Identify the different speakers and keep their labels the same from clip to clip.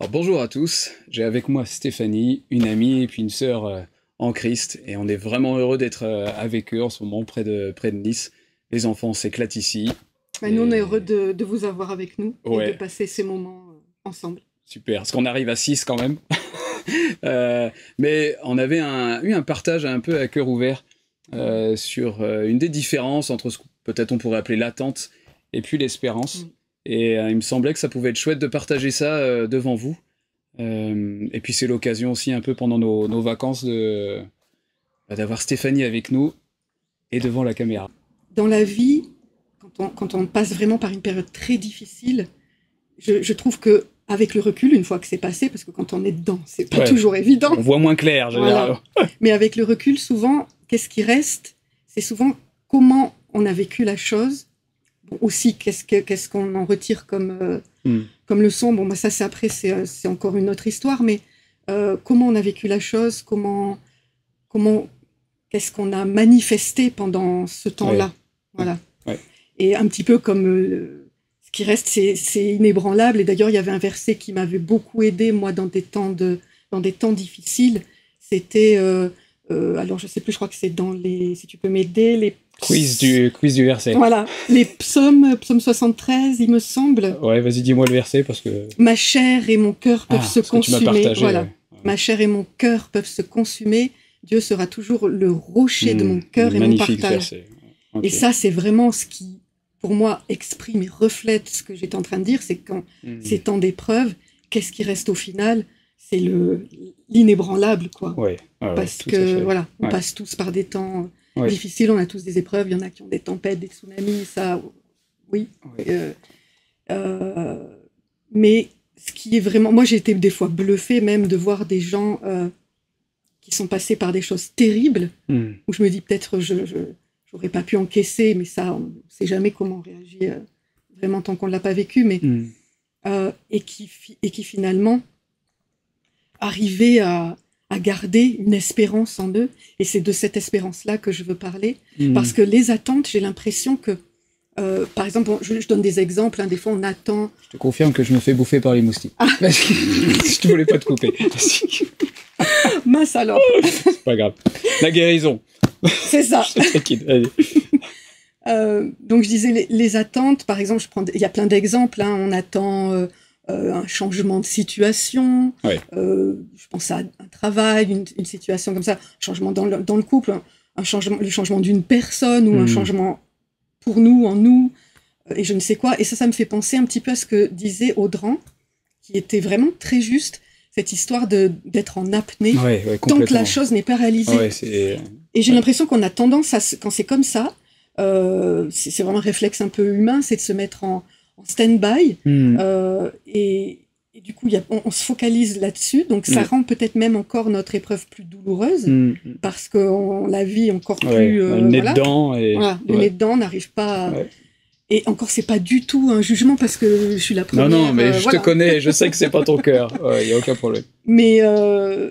Speaker 1: Alors, bonjour à tous, j'ai avec moi Stéphanie, une amie et puis une sœur euh, en Christ, et on est vraiment heureux d'être euh, avec eux en ce moment près de, près de Nice. Les enfants s'éclatent ici.
Speaker 2: Bah, nous, on est heureux de, de vous avoir avec nous
Speaker 1: Ouais.
Speaker 2: et de passer ces moments euh, ensemble.
Speaker 1: Super, parce qu'on arrive à 6 quand même. Mais on avait un- eu un partage un peu à cœur ouvert sur une des différences entre ce que peut-être on pourrait appeler l'attente et puis l'espérance.
Speaker 2: Mm.
Speaker 1: Et euh, il me semblait que ça pouvait être chouette de partager ça euh, devant vous. Euh, et puis c'est l'occasion aussi un peu pendant nos, nos vacances de bah, d'avoir Stéphanie avec nous et devant la caméra.
Speaker 2: Dans la vie, quand on, quand on passe vraiment par une période très difficile, je, je trouve que avec le recul, une fois que c'est passé, parce que quand on est dedans, c'est pas
Speaker 1: Ouais.
Speaker 2: toujours évident,
Speaker 1: On voit moins clair, généralement.
Speaker 2: mais avec le recul, souvent, qu'est-ce qui reste? C'est souvent comment on a vécu la chose. Aussi, qu'est-ce que- qu'est-ce qu'on en retire comme, euh,
Speaker 1: Mm.
Speaker 2: comme leçon? Bon, bah, ça, c'est après, c'est euh, c'est encore une autre histoire, mais euh, comment on a vécu la chose? Comment, comment, qu'est-ce qu'on a manifesté pendant ce temps-là? Voilà.
Speaker 1: Ouais.
Speaker 2: Et un petit peu comme euh, ce qui reste, c'est inébranlable. Et d'ailleurs, il y avait un verset qui m'avait beaucoup aidé, moi, dans des temps, de, dans des temps difficiles. C'était, alors je sais plus, je crois que c'est dans les, si tu peux m'aider, les
Speaker 1: Quiz du, quiz du verset.
Speaker 2: voilà, les psaumes, psaume 73, il me semble.
Speaker 1: Ouais, vas-y, dis-moi le verset parce que.
Speaker 2: Ma chair et mon cœur peuvent
Speaker 1: Ah,
Speaker 2: se
Speaker 1: tu m'as
Speaker 2: consumer.
Speaker 1: partagé,
Speaker 2: voilà.
Speaker 1: ouais.
Speaker 2: Ma chair et mon cœur peuvent se consumer. Dieu sera toujours le rocher de
Speaker 1: Hmm,
Speaker 2: mon cœur et mon partage. Et ça, c'est vraiment ce qui, pour moi, exprime et reflète ce que j'étais en train de dire. C'est quand
Speaker 1: Hmm.
Speaker 2: ces temps d'épreuve, qu'est-ce qui reste au final? C'est le l'inébranlable, quoi.
Speaker 1: Ouais, ouais, ouais,
Speaker 2: Parce que voilà, on
Speaker 1: Ouais.
Speaker 2: passe tous par des temps
Speaker 1: Ouais.
Speaker 2: difficiles, on a tous des épreuves, il y en a qui ont des tempêtes, des tsunamis, ça, oui. Euh, euh, mais ce qui est vraiment, moi j'ai été des fois bluffée même de voir des gens euh, qui sont passés par des choses terribles,
Speaker 1: Hmm.
Speaker 2: où je me dis peut-être je, je j'aurais pas pu encaisser, mais ça, on sait jamais comment on réagit vraiment tant qu'on l'a pas vécu, mais
Speaker 1: Hmm.
Speaker 2: et, qui, et qui finalement arrivaient à, à garder une espérance en eux. Et c'est de cette espérance-là que je veux parler.
Speaker 1: Hmm.
Speaker 2: Parce que les attentes, j'ai l'impression que, euh, par exemple, bon, je, je donne des exemples, hein, des fois on attend.
Speaker 1: Je te confirme que je me fais bouffer par les moustiques.
Speaker 2: Ah.
Speaker 1: je te voulais pas te couper.
Speaker 2: Mince alors,
Speaker 1: C'est pas grave. La guérison.
Speaker 2: c'est ça. Euh, donc je disais les, les attentes, par exemple, je prends, il y a plein d'exemples. hein, on attend euh, euh, un changement de situation.
Speaker 1: Ouais.
Speaker 2: euh, je pense à un travail, une, une situation comme ça, un changement dans le, dans le couple, un, changement, le changement d'une personne ou un
Speaker 1: Mhm.
Speaker 2: changement pour nous, en nous, euh, et je ne sais quoi. Et ça, ça me fait penser un petit peu à ce que disait Audran, qui était vraiment très juste, cette histoire d'être en apnée
Speaker 1: Ouais, ouais,
Speaker 2: tant que la chose n'est pas réalisée. Et j'ai l'impression qu'on a tendance à, quand c'est comme ça, euh, c'est vraiment un réflexe un peu humain, c'est de se mettre en, en stand-by.
Speaker 1: Hmm.
Speaker 2: euh, et, et du coup, il y a- on, on se focalise là-dessus. Donc, ça
Speaker 1: Ouais.
Speaker 2: rend peut-être même encore notre épreuve plus douloureuse
Speaker 1: Hmm.
Speaker 2: parce qu'on la vit encore
Speaker 1: Ouais,
Speaker 2: plus. euh,
Speaker 1: le nez
Speaker 2: voilà.
Speaker 1: dedans et.
Speaker 2: Voilà, le
Speaker 1: ouais.
Speaker 2: nez dedans, n'arrive pas. à-
Speaker 1: Ouais.
Speaker 2: Et encore, c'est pas du tout un jugement parce que je suis la
Speaker 1: Non,
Speaker 2: première.
Speaker 1: non, mais
Speaker 2: euh,
Speaker 1: je
Speaker 2: voilà.
Speaker 1: te connais, je sais que c'est pas ton cœur. Il y a aucun problème.
Speaker 2: Mais euh,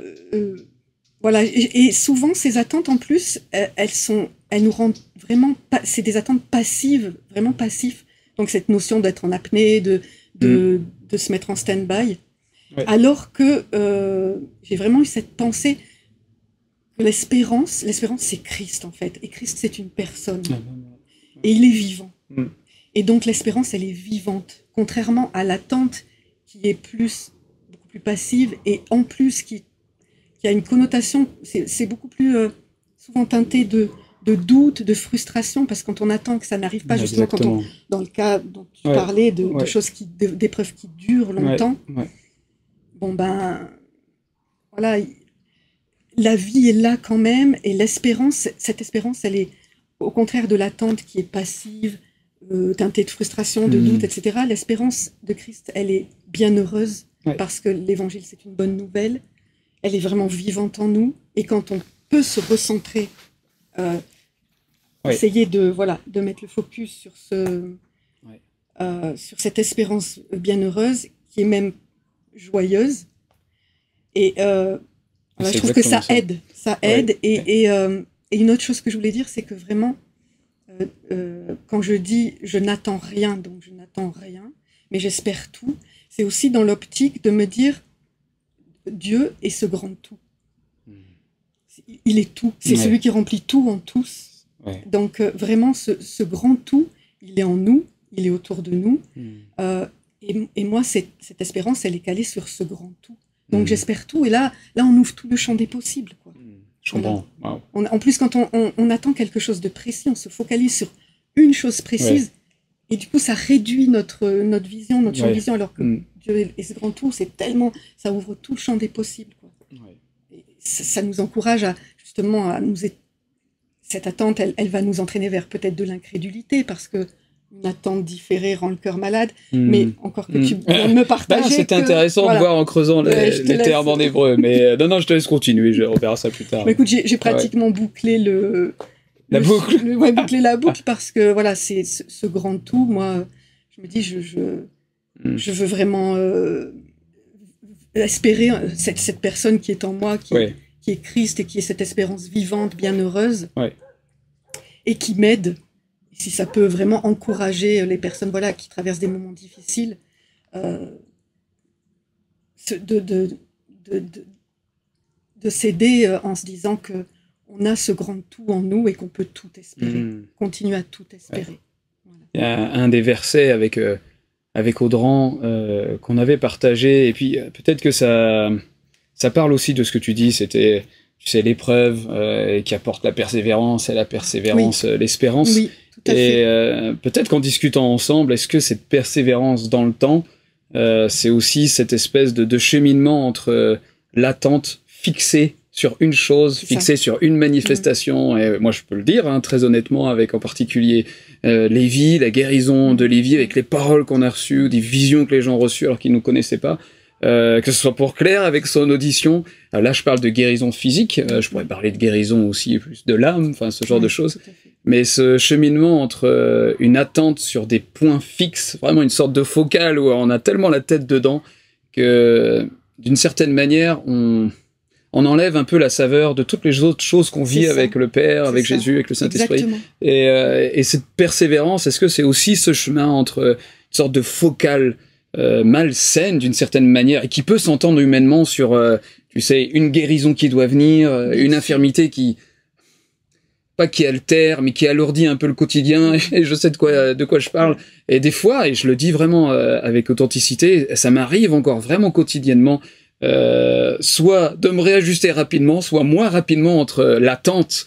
Speaker 2: voilà, et, et souvent ces attentes en plus, elles, sont, elles nous rendent vraiment, c'est des attentes passives, vraiment passifs. Donc cette notion d'être en apnée, de de, de se mettre en stand-by,
Speaker 1: Ouais.
Speaker 2: alors que euh, j'ai vraiment eu cette pensée que l'espérance, l'espérance c'est Christ en fait, et Christ c'est une personne et il est vivant.
Speaker 1: Mm.
Speaker 2: Et donc l'espérance, elle est vivante, contrairement à l'attente qui est plus beaucoup plus passive et en plus qui, qui a une connotation, c'est beaucoup plus euh, souvent teinté de, de doute, de frustration, parce que quand on attend que ça n'arrive pas, justement quand on,
Speaker 1: Exactement.
Speaker 2: dans le cas dont tu
Speaker 1: Ouais,
Speaker 2: parlais, de, choses qui, d'épreuves qui durent longtemps,
Speaker 1: ouais.
Speaker 2: bon ben, voilà, il- la vie est là quand même, et l'espérance, cette espérance, elle est au contraire de l'attente qui est passive, euh, teintée de frustration, de
Speaker 1: Mm.
Speaker 2: doute, etc. L'espérance de Christ, elle est bienheureuse, parce que l'évangile, c'est une bonne nouvelle, elle est vraiment vivante en nous, et quand on peut se recentrer, euh, Essayer de, voilà, de mettre le focus sur, ce, euh, sur cette espérance bienheureuse, qui est même joyeuse, et euh, voilà, je trouve que ça, aide, ça
Speaker 1: Ouais,
Speaker 2: aide, et,
Speaker 1: ouais.
Speaker 2: et, euh, et une autre chose que je voulais dire, c'est que vraiment, quand je dis je n'attends rien, donc je n'attends rien, mais j'espère tout, c'est aussi dans l'optique de me dire Dieu est ce grand tout. Il est tout. C'est celui qui remplit tout en tous. Donc euh, vraiment, ce, grand tout, il est en nous, il est autour de nous. Hmm. Euh, et, moi, cette, espérance, elle est calée sur ce grand tout. Donc hmm. j'espère tout. Et là, là, on ouvre tout le champ des possibles. Quoi. Hmm.
Speaker 1: Je comprends.
Speaker 2: en plus, quand on, attend quelque chose de précis, on se focalise sur une chose précise. Et du coup, ça réduit notre, notre vision, notre vision, alors que Dieu est ce grand tout, c'est tellement, ça ouvre tout le champ des possibles. Quoi. Ça, nous encourage à justement à nous. Cette attente, elle, elle va nous entraîner vers peut-être de l'incrédulité parce que une attente différée rend le cœur malade. Hmm. Mais encore que tu hmm. me partager.
Speaker 1: c'est intéressant de voir en creusant les, termes en hébreu. Mais euh, non, non, je te laisse continuer. Je, on verra ça plus tard.
Speaker 2: Mais écoute, j'ai pratiquement bouclé le.
Speaker 1: La boucle.
Speaker 2: ouais, bouclé la boucle parce que voilà, c'est ce, grand tout. Moi, je me dis, je, je, hmm. je veux vraiment euh, espérer euh, cette, cette, personne qui est en moi, qui, qui est Christ et qui est cette espérance vivante, bienheureuse, et qui m'aide si ça peut vraiment encourager les personnes voilà, qui traversent des moments difficiles, euh, de, de, de, de s'aider euh, en se disant que on a ce grand tout en nous et qu'on peut tout espérer, hmm. continuer à tout espérer.
Speaker 1: Il y a un des versets avec, euh, avec Audran qu'on avait partagé, et puis peut-être que ça, ça parle aussi de ce que tu dis, c'était tu sais, l'épreuve qui apporte la persévérance, et la persévérance, l'espérance. Oui et euh, peut-être qu'en discutant ensemble, est-ce que cette persévérance dans le temps, euh, c'est aussi cette espèce de, cheminement entre euh, l'attente fixée sur une chose, fixée sur une manifestation, et moi je peux le dire hein, très honnêtement, avec en particulier Lévi, la guérison de Lévi, avec les paroles qu'on a reçues, des visions que les gens ont reçues alors qu'ils ne nous connaissaient pas, que ce soit pour Claire avec son audition. là, je parle de guérison physique. je pourrais parler de guérison aussi plus de l'âme, enfin ce genre de choses. Mais ce cheminement entre euh, une attente sur des points fixes, vraiment une sorte de focale où on a tellement la tête dedans que d'une certaine manière, on, on enlève un peu la saveur de toutes les autres choses qu'on vit avec le Père, avec Jésus, avec le Saint-Esprit. Et, euh, et, cette persévérance, est-ce que c'est aussi ce chemin entre une sorte de focale euh, malsaine d'une certaine manière et qui peut s'entendre humainement sur, euh, tu sais, une guérison qui doit venir, une infirmité qui pas qui altère, mais qui alourdit un peu le quotidien. Et je sais de quoi, de quoi je parle. Et des fois, et je le dis vraiment euh, avec authenticité, ça m'arrive encore vraiment quotidiennement, euh, soit de me réajuster rapidement, soit moins rapidement entre l'attente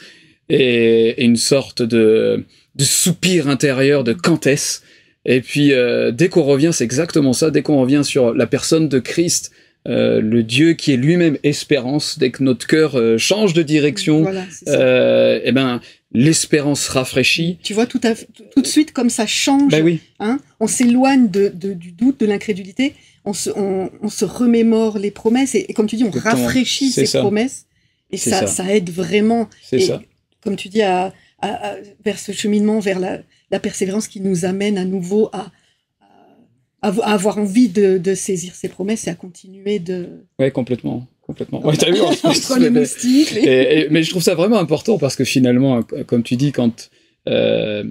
Speaker 1: et, une sorte de, de soupir intérieur de quand est-ce. Et puis, euh, dès qu'on revient, c'est exactement ça, dès qu'on revient sur la personne de Christ, euh, le Dieu qui est lui-même espérance, dès que notre cœur euh, change de direction, euh, eh ben l'espérance rafraîchit.
Speaker 2: Tu vois tout, à, tout de suite comme ça change.
Speaker 1: Ben oui.
Speaker 2: hein, on s'éloigne de, du doute, de l'incrédulité. On se, on, se remémore les promesses et, comme tu dis, on rafraîchit ces promesses et ça, ça, aide vraiment.
Speaker 1: C'est ça.
Speaker 2: Comme tu dis, à, vers ce cheminement, vers la, la persévérance qui nous amène à nouveau à, à, avoir envie de, de, saisir ses promesses et à continuer de.
Speaker 1: Ouais, complètement. Complètement. Ouais, t'as vu,
Speaker 2: entre les moustiques.
Speaker 1: mais je trouve ça vraiment important parce que finalement, comme tu dis, quand euh,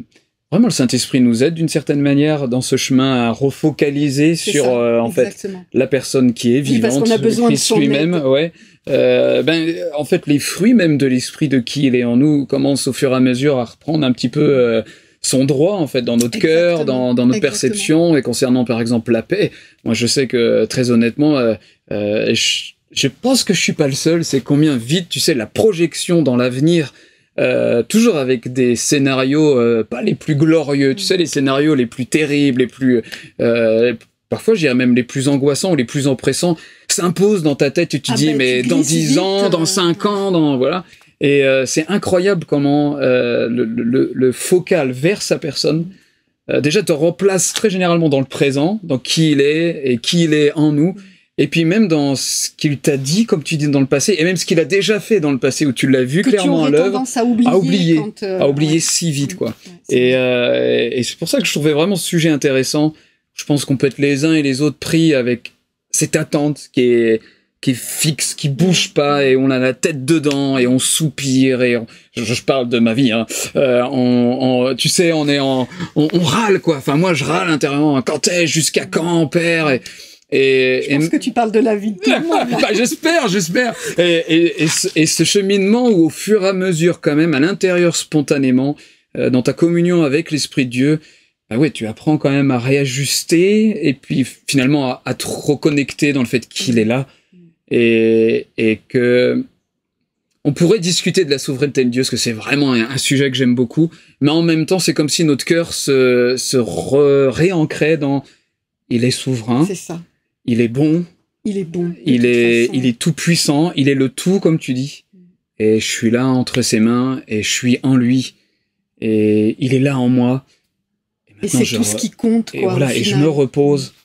Speaker 1: vraiment le Saint-Esprit nous aide d'une certaine manière dans ce chemin à refocaliser sur euh, en fait la personne qui est vivante, oui, parce
Speaker 2: a besoin Christ
Speaker 1: lui-même, ouais. Euh, ben en fait les fruits même de l'esprit de qui il est en nous commencent au fur et à mesure à reprendre un petit peu euh, son droit en fait dans notre cœur, dans, dans notre perception et concernant par exemple la paix. Moi, je sais que très honnêtement, euh, euh, je, pense que je suis pas le seul. C'est combien vite, tu sais, la projection dans l'avenir. Euh, toujours avec des scénarios pas les plus glorieux, tu sais les scénarios les plus terribles, les plus parfois j'irais même les plus angoissants ou les plus oppressants s'imposent dans ta tête. Tu te ah dis bah, mais dans dix ans, dans cinq ans, dans voilà. Et euh, c'est incroyable comment euh, le, le, le, focal vers sa personne, euh, déjà te replace très généralement dans le présent, dans qui il est et qui il est en nous. Et puis même dans ce qu'il t'a dit, comme tu dis dans le passé, et même ce qu'il a déjà fait dans le passé, où tu l'as vu clairement à l'œuvre,
Speaker 2: à oublier, à oublier,
Speaker 1: à oublier si vite, quoi. et, et c'est pour ça que je trouvais vraiment ce sujet intéressant. Je pense qu'on peut être les uns et les autres pris avec cette attente qui est qui est fixe, qui bouge pas et on a la tête dedans et on soupire et je, parle de ma vie. Hein. Euh, on, tu sais, on est en, on, râle quoi. Enfin moi je râle intérieurement. Quand est jusqu'à quand père? Et, Et,
Speaker 2: Je pense que tu parles de la vie de tout le monde. là.
Speaker 1: bah, j'espère, j'espère. Et, et, et, ce, et ce cheminement où, au fur et à mesure, quand même, à l'intérieur, spontanément, euh, dans ta communion avec l'Esprit de Dieu, bah ouais, tu apprends quand même à réajuster et puis finalement à, à te reconnecter dans le fait qu'il est là et, et que on pourrait discuter de la souveraineté de Dieu, parce que c'est vraiment un, sujet que j'aime beaucoup, mais en même temps, c'est comme si notre cœur se, se re- réancrait dans il est souverain,
Speaker 2: C'est ça.
Speaker 1: il est bon,
Speaker 2: Il est bon.
Speaker 1: il est,
Speaker 2: façon.
Speaker 1: il est tout puissant, il est le tout, comme tu dis. Et je suis là entre ses mains, et je suis en lui, et il est là en moi.
Speaker 2: Et c'est tout
Speaker 1: re-
Speaker 2: ce qui compte, quoi.
Speaker 1: voilà, et je me repose.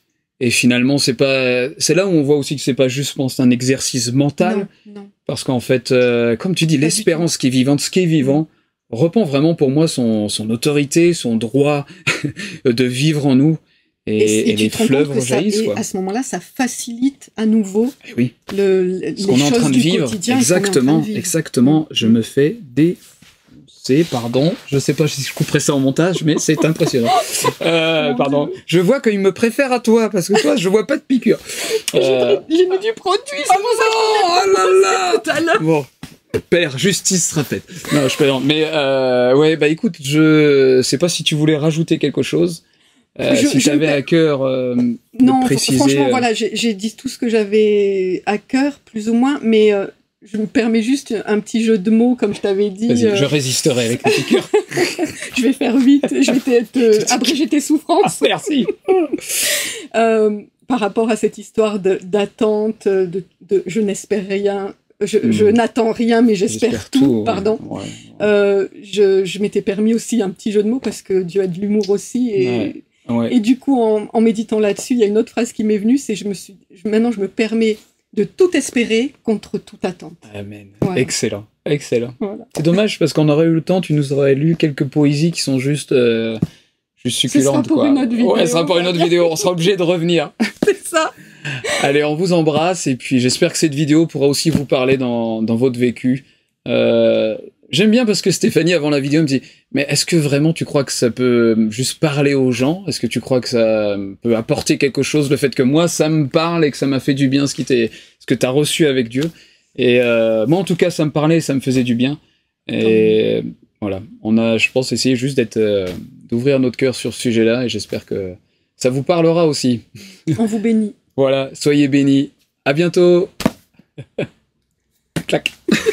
Speaker 1: Et finalement, c'est pas, c'est là où on voit aussi que c'est pas juste, je pense, un exercice mental,
Speaker 2: Non, non.
Speaker 1: parce qu'en fait, euh, comme tu dis, l'espérance qui est vivante, ce qui est vivant, reprend vraiment pour moi son, son autorité, son droit de vivre en nous, et,
Speaker 2: Et,
Speaker 1: et les fleuves rejaillissent,
Speaker 2: à ce moment-là, ça facilite à nouveau
Speaker 1: Eh oui.
Speaker 2: le, le- les
Speaker 1: ce qu'on est en
Speaker 2: choses
Speaker 1: train de
Speaker 2: du
Speaker 1: vivre.
Speaker 2: quotidien
Speaker 1: Exactement, exactement. Je me fais pardon. Je sais pas si je couperai ça en montage, mais c'est impressionnant. Euh, pardon. Je vois qu'il me préfère à toi, parce que toi, je vois pas de piqûre. Euh,
Speaker 2: J'ai mis du produit, c'est pour ça
Speaker 1: oh là là
Speaker 2: tout à l'heure.
Speaker 1: Bon. Père, justice sera faite. Non, je plaisante. Mais euh, ouais, bah écoute, je sais pas si tu voulais rajouter quelque chose. Euh,
Speaker 2: Je-
Speaker 1: si tu avais à cœur euh,
Speaker 2: Non,
Speaker 1: préciser.
Speaker 2: franchement,
Speaker 1: euh,
Speaker 2: voilà, j'ai dit tout ce que j'avais à cœur, plus ou moins, mais je me permets juste un petit jeu de mots, comme je t'avais dit.
Speaker 1: Vas-y,
Speaker 2: euh,
Speaker 1: je résisterai avec les piqûres.
Speaker 2: je vais faire vite, je vais te abréger tes souffrances.
Speaker 1: Merci.
Speaker 2: Euh, par rapport à cette histoire d'attente, de, de je n'espère rien, je,
Speaker 1: Hmm.
Speaker 2: je n'attends rien, mais j'espère tout, pardon.
Speaker 1: Ouais.
Speaker 2: Euh, je je m'étais permis aussi un petit jeu de mots parce que Dieu a de l'humour aussi. Et,
Speaker 1: Ouais. Ouais.
Speaker 2: et du coup, en, en méditant là-dessus, il y a une autre phrase qui m'est venue, c'est je me suis, je- maintenant je me permets de tout espérer contre toute attente.
Speaker 1: Amen.
Speaker 2: Voilà.
Speaker 1: Excellent. Excellent.
Speaker 2: Voilà.
Speaker 1: C'est dommage parce qu'on aurait eu le temps, tu nous aurais lu quelques poésies qui sont juste, euh, juste succulentes.
Speaker 2: pour
Speaker 1: quoi.
Speaker 2: une autre vidéo.
Speaker 1: Ouais, ce sera pour une autre vidéo. On sera obligé de revenir.
Speaker 2: C'est ça.
Speaker 1: Allez, on vous embrasse et puis j'espère que cette vidéo pourra aussi vous parler dans, dans votre vécu. Euh, J'aime bien parce que Stéphanie, avant la vidéo, me dit Mais est-ce que vraiment tu crois que ça peut juste parler aux gens? Est-ce que tu crois que ça peut apporter quelque chose Le fait que moi, ça me parle et que ça m'a fait du bien ce, qui t'est- ce que tu as reçu avec Dieu? Et euh, moi, en tout cas, ça me parlait, ça me faisait du bien. Et voilà, on a, je pense, essayé juste d'être, euh, d'ouvrir notre cœur sur ce sujet-là et j'espère que ça vous parlera aussi.
Speaker 2: On vous bénit.
Speaker 1: Voilà, soyez bénis. À bientôt. Clac.